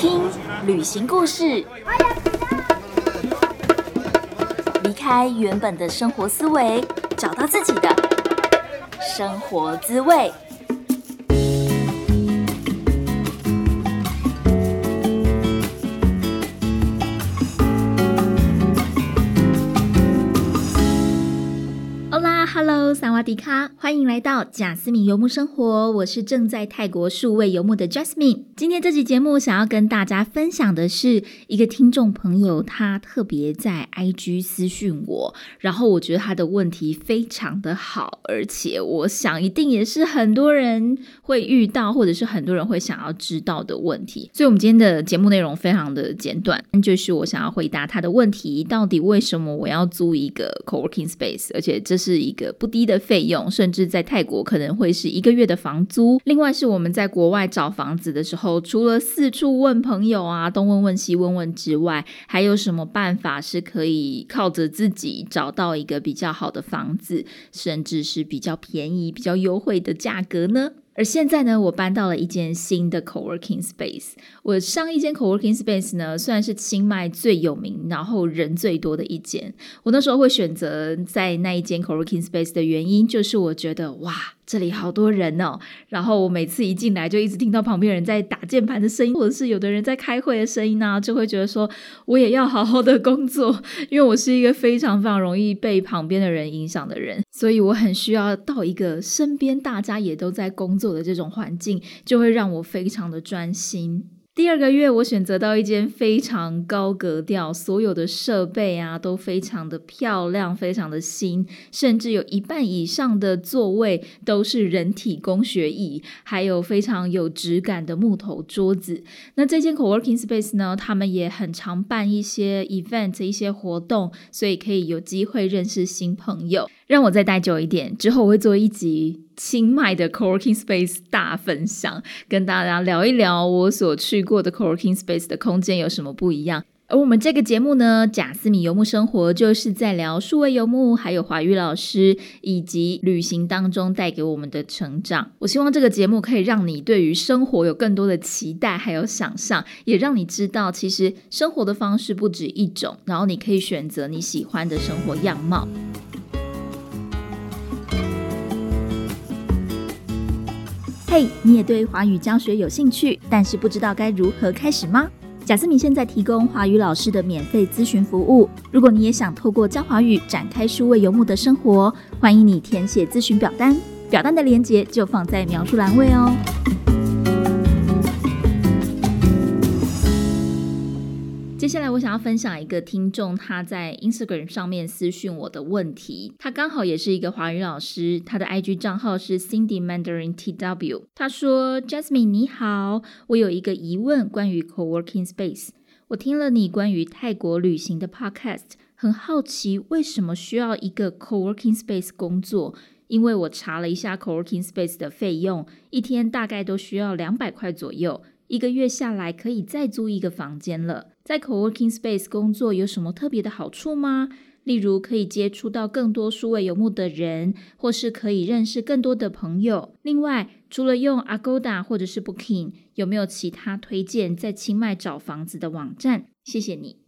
听旅行故事，离开原本的生活思维，找到自己的生活滋味。萨瓦迪卡，欢迎来到贾斯敏游牧生活。我是正在泰国数位游牧的 Jasmine。今天这期节目想要跟大家分享的是一个听众朋友，他特别在 IG 私讯我，然后我觉得他的问题非常的好，而且我想一定也是很多人会遇到，或者是很多人会想要知道的问题。所以，我们今天的节目内容非常的简短，就是我想要回答他的问题：到底为什么我要租一个 co-working space？而且这是一个不低的费用，甚至在泰国可能会是一个月的房租。另外是我们在国外找房子的时候，除了四处问朋友啊，东问问西问问之外，还有什么办法是可以靠着自己找到一个比较好的房子，甚至是比较便宜、比较优惠的价格呢？而现在呢，我搬到了一间新的 co-working space。我上一间 co-working space 呢，虽然是清迈最有名，然后人最多的一间。我那时候会选择在那一间 co-working space 的原因，就是我觉得哇。这里好多人哦，然后我每次一进来就一直听到旁边人在打键盘的声音，或者是有的人在开会的声音呢，就会觉得说我也要好好的工作，因为我是一个非常非常容易被旁边的人影响的人，所以我很需要到一个身边大家也都在工作的这种环境，就会让我非常的专心。第二个月，我选择到一间非常高格调，所有的设备啊都非常的漂亮，非常的新，甚至有一半以上的座位都是人体工学椅，还有非常有质感的木头桌子。那这间 co-working space 呢，他们也很常办一些 event，一些活动，所以可以有机会认识新朋友。让我再待久一点，之后我会做一集。清迈的 co-working space 大分享，跟大家聊一聊我所去过的 co-working space 的空间有什么不一样。而我们这个节目呢，贾斯米游牧生活就是在聊数位游牧，还有华语老师以及旅行当中带给我们的成长。我希望这个节目可以让你对于生活有更多的期待，还有想象，也让你知道其实生活的方式不止一种，然后你可以选择你喜欢的生活样貌。嘿，你也对华语教学有兴趣，但是不知道该如何开始吗？贾思敏现在提供华语老师的免费咨询服务。如果你也想透过教华语展开数位游牧的生活，欢迎你填写咨询表单，表单的链接就放在描述栏位哦。下来，我想要分享一个听众他在 Instagram 上面私讯我的问题。他刚好也是一个华语老师，他的 IG 账号是 Cindy Mandarin TW。他说：“Jasmine 你好，我有一个疑问关于 Co-working Space。我听了你关于泰国旅行的 Podcast，很好奇为什么需要一个 Co-working Space 工作？因为我查了一下 Co-working Space 的费用，一天大概都需要两百块左右。”一个月下来可以再租一个房间了。在 co-working space 工作有什么特别的好处吗？例如可以接触到更多数位游牧的人，或是可以认识更多的朋友。另外，除了用 Agoda 或者是 Booking，有没有其他推荐在清迈找房子的网站？谢谢你。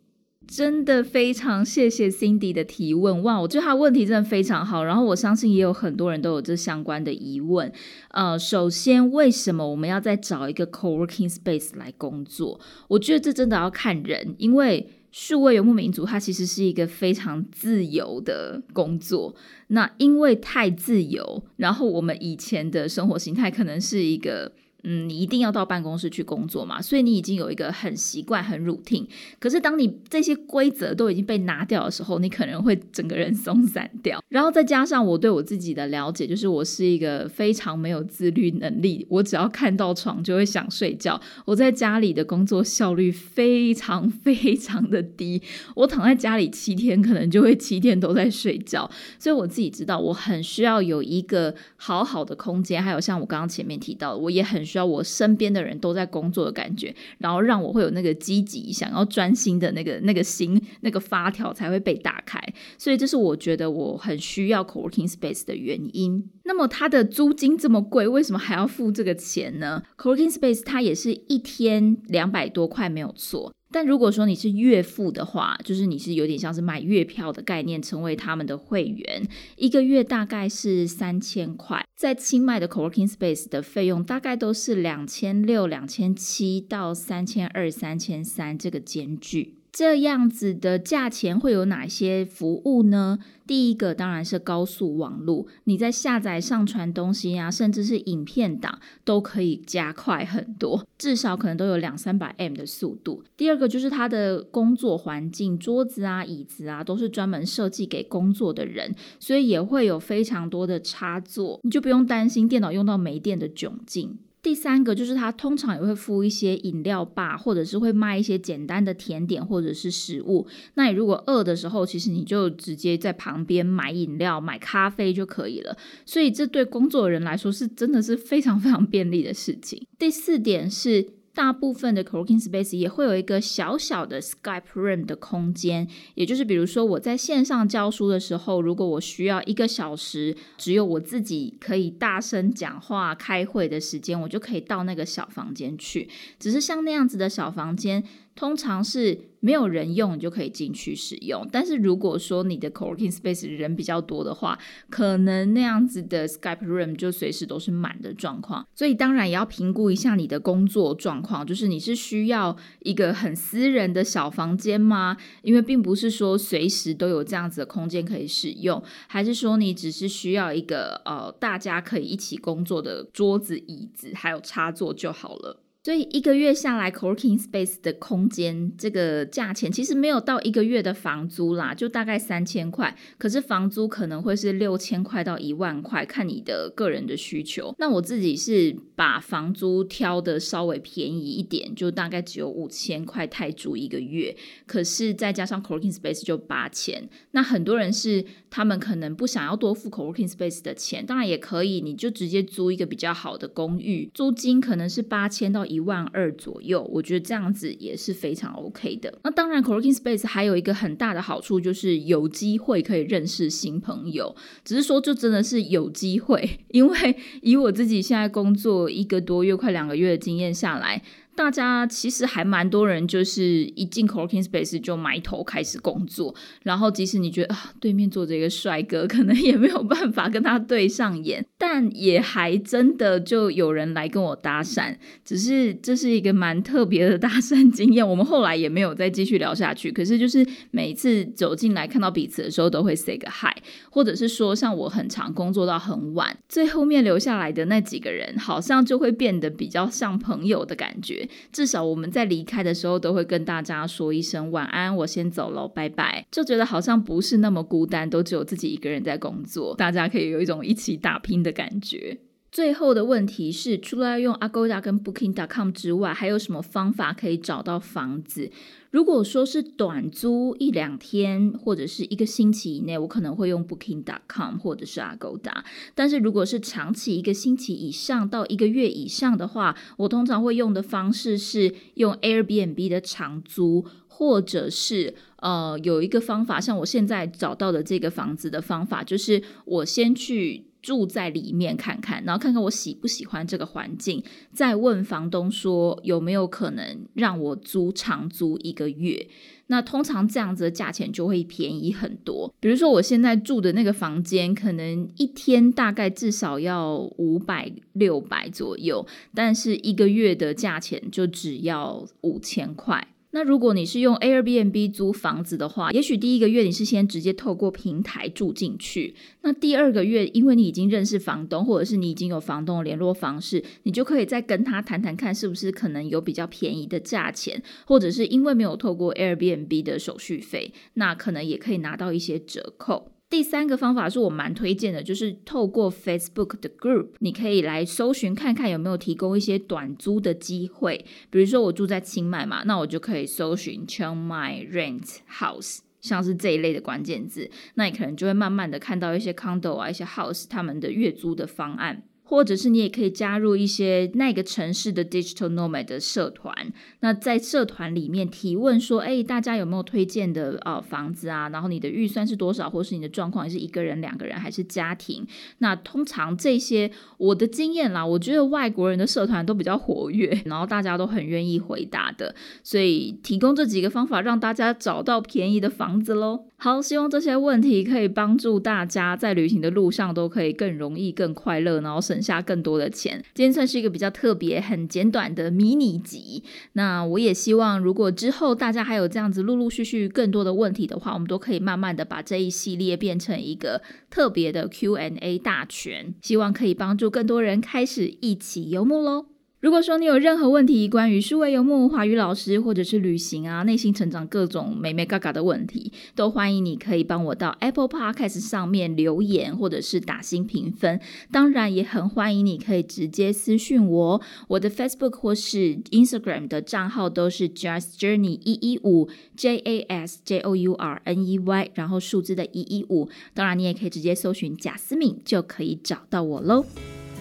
真的非常谢谢 Cindy 的提问哇！我觉得他问题真的非常好，然后我相信也有很多人都有这相关的疑问。呃，首先为什么我们要再找一个 co-working space 来工作？我觉得这真的要看人，因为数位游牧民族它其实是一个非常自由的工作。那因为太自由，然后我们以前的生活形态可能是一个。嗯，你一定要到办公室去工作嘛，所以你已经有一个很习惯、很 routine。可是当你这些规则都已经被拿掉的时候，你可能会整个人松散掉。然后再加上我对我自己的了解，就是我是一个非常没有自律能力，我只要看到床就会想睡觉。我在家里的工作效率非常 非常的低，我躺在家里七天，可能就会七天都在睡觉。所以我自己知道，我很需要有一个好好的空间，还有像我刚刚前面提到的，我也很。需要我身边的人都在工作的感觉，然后让我会有那个积极想要专心的那个那个心那个发条才会被打开。所以这是我觉得我很需要 co-working space 的原因。那么它的租金这么贵，为什么还要付这个钱呢？co-working space 它也是一天两百多块没有错。但如果说你是月付的话，就是你是有点像是买月票的概念，成为他们的会员，一个月大概是三千块。在清迈的 co-working space 的费用大概都是两千六、两千七到三千二、三千三这个间距。这样子的价钱会有哪些服务呢？第一个当然是高速网络，你在下载、上传东西啊，甚至是影片档都可以加快很多，至少可能都有两三百 M 的速度。第二个就是它的工作环境，桌子啊、椅子啊都是专门设计给工作的人，所以也会有非常多的插座，你就不用担心电脑用到没电的窘境。第三个就是它通常也会附一些饮料吧，或者是会卖一些简单的甜点或者是食物。那你如果饿的时候，其实你就直接在旁边买饮料、买咖啡就可以了。所以这对工作人来说是真的是非常非常便利的事情。第四点是。大部分的 co-working space 也会有一个小小的 Skype room 的空间，也就是比如说我在线上教书的时候，如果我需要一个小时只有我自己可以大声讲话、开会的时间，我就可以到那个小房间去。只是像那样子的小房间。通常是没有人用，你就可以进去使用。但是如果说你的 co-working space 人比较多的话，可能那样子的 Skype room 就随时都是满的状况。所以当然也要评估一下你的工作状况，就是你是需要一个很私人的小房间吗？因为并不是说随时都有这样子的空间可以使用，还是说你只是需要一个呃大家可以一起工作的桌子、椅子还有插座就好了。所以一个月下来，co-working space 的空间这个价钱其实没有到一个月的房租啦，就大概三千块。可是房租可能会是六千块到一万块，看你的个人的需求。那我自己是把房租挑的稍微便宜一点，就大概只有五千块泰铢一个月。可是再加上 co-working space 就八千。那很多人是他们可能不想要多付 co-working space 的钱，当然也可以，你就直接租一个比较好的公寓，租金可能是八千到。一万二左右，我觉得这样子也是非常 OK 的。那当然，co-working space 还有一个很大的好处，就是有机会可以认识新朋友。只是说，就真的是有机会，因为以我自己现在工作一个多月、快两个月的经验下来。大家其实还蛮多人，就是一进 Corking Space 就埋头开始工作，然后即使你觉得啊对面坐着一个帅哥，可能也没有办法跟他对上眼，但也还真的就有人来跟我搭讪，只是这是一个蛮特别的搭讪经验，我们后来也没有再继续聊下去。可是就是每次走进来看到彼此的时候，都会 say 个 hi，或者是说像我很常工作到很晚，最后面留下来的那几个人，好像就会变得比较像朋友的感觉。至少我们在离开的时候都会跟大家说一声晚安，我先走了，拜拜。就觉得好像不是那么孤单，都只有自己一个人在工作，大家可以有一种一起打拼的感觉。最后的问题是，除了要用 Agoda 跟 Booking.com 之外，还有什么方法可以找到房子？如果说是短租一两天或者是一个星期以内，我可能会用 Booking.com 或者是 Agoda。但是如果是长期一个星期以上到一个月以上的话，我通常会用的方式是用 Airbnb 的长租，或者是呃有一个方法，像我现在找到的这个房子的方法，就是我先去。住在里面看看，然后看看我喜不喜欢这个环境，再问房东说有没有可能让我租长租一个月。那通常这样子的价钱就会便宜很多。比如说我现在住的那个房间，可能一天大概至少要五百六百左右，但是一个月的价钱就只要五千块。那如果你是用 Airbnb 租房子的话，也许第一个月你是先直接透过平台住进去，那第二个月因为你已经认识房东，或者是你已经有房东的联络方式，你就可以再跟他谈谈看，是不是可能有比较便宜的价钱，或者是因为没有透过 Airbnb 的手续费，那可能也可以拿到一些折扣。第三个方法是我蛮推荐的，就是透过 Facebook 的 Group，你可以来搜寻看看有没有提供一些短租的机会。比如说我住在清迈嘛，那我就可以搜寻 Chiang Mai Rent House，像是这一类的关键字，那你可能就会慢慢的看到一些 condo 啊、一些 house 他们的月租的方案。或者是你也可以加入一些那个城市的 digital nomad 的社团。那在社团里面提问说，哎，大家有没有推荐的呃房子啊？然后你的预算是多少，或是你的状况是一个人、两个人还是家庭？那通常这些我的经验啦，我觉得外国人的社团都比较活跃，然后大家都很愿意回答的，所以提供这几个方法让大家找到便宜的房子喽。好，希望这些问题可以帮助大家在旅行的路上都可以更容易、更快乐，然后省下更多的钱。今天算是一个比较特别、很简短的迷你集。那我也希望，如果之后大家还有这样子陆陆续续更多的问题的话，我们都可以慢慢的把这一系列变成一个特别的 Q&A 大全，希望可以帮助更多人开始一起游牧喽。如果说你有任何问题，关于数位游牧、华语老师，或者是旅行啊、内心成长各种美美嘎嘎的问题，都欢迎你可以帮我到 Apple Podcast 上面留言，或者是打新评分。当然，也很欢迎你可以直接私讯我，我的 Facebook 或是 Instagram 的账号都是 Just Journey 一一五 J A S J O U R N E Y，然后数字的一一五。当然，你也可以直接搜寻贾思敏，就可以找到我喽。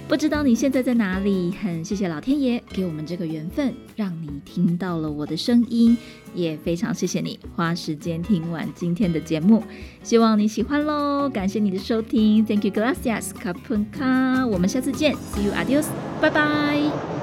不知道你现在在哪里？很谢谢老天爷给我们这个缘分，让你听到了我的声音，也非常谢谢你花时间听完今天的节目，希望你喜欢喽！感谢你的收听，Thank you, gracias, c a p u n k a。我们下次见，See you, adios，拜拜。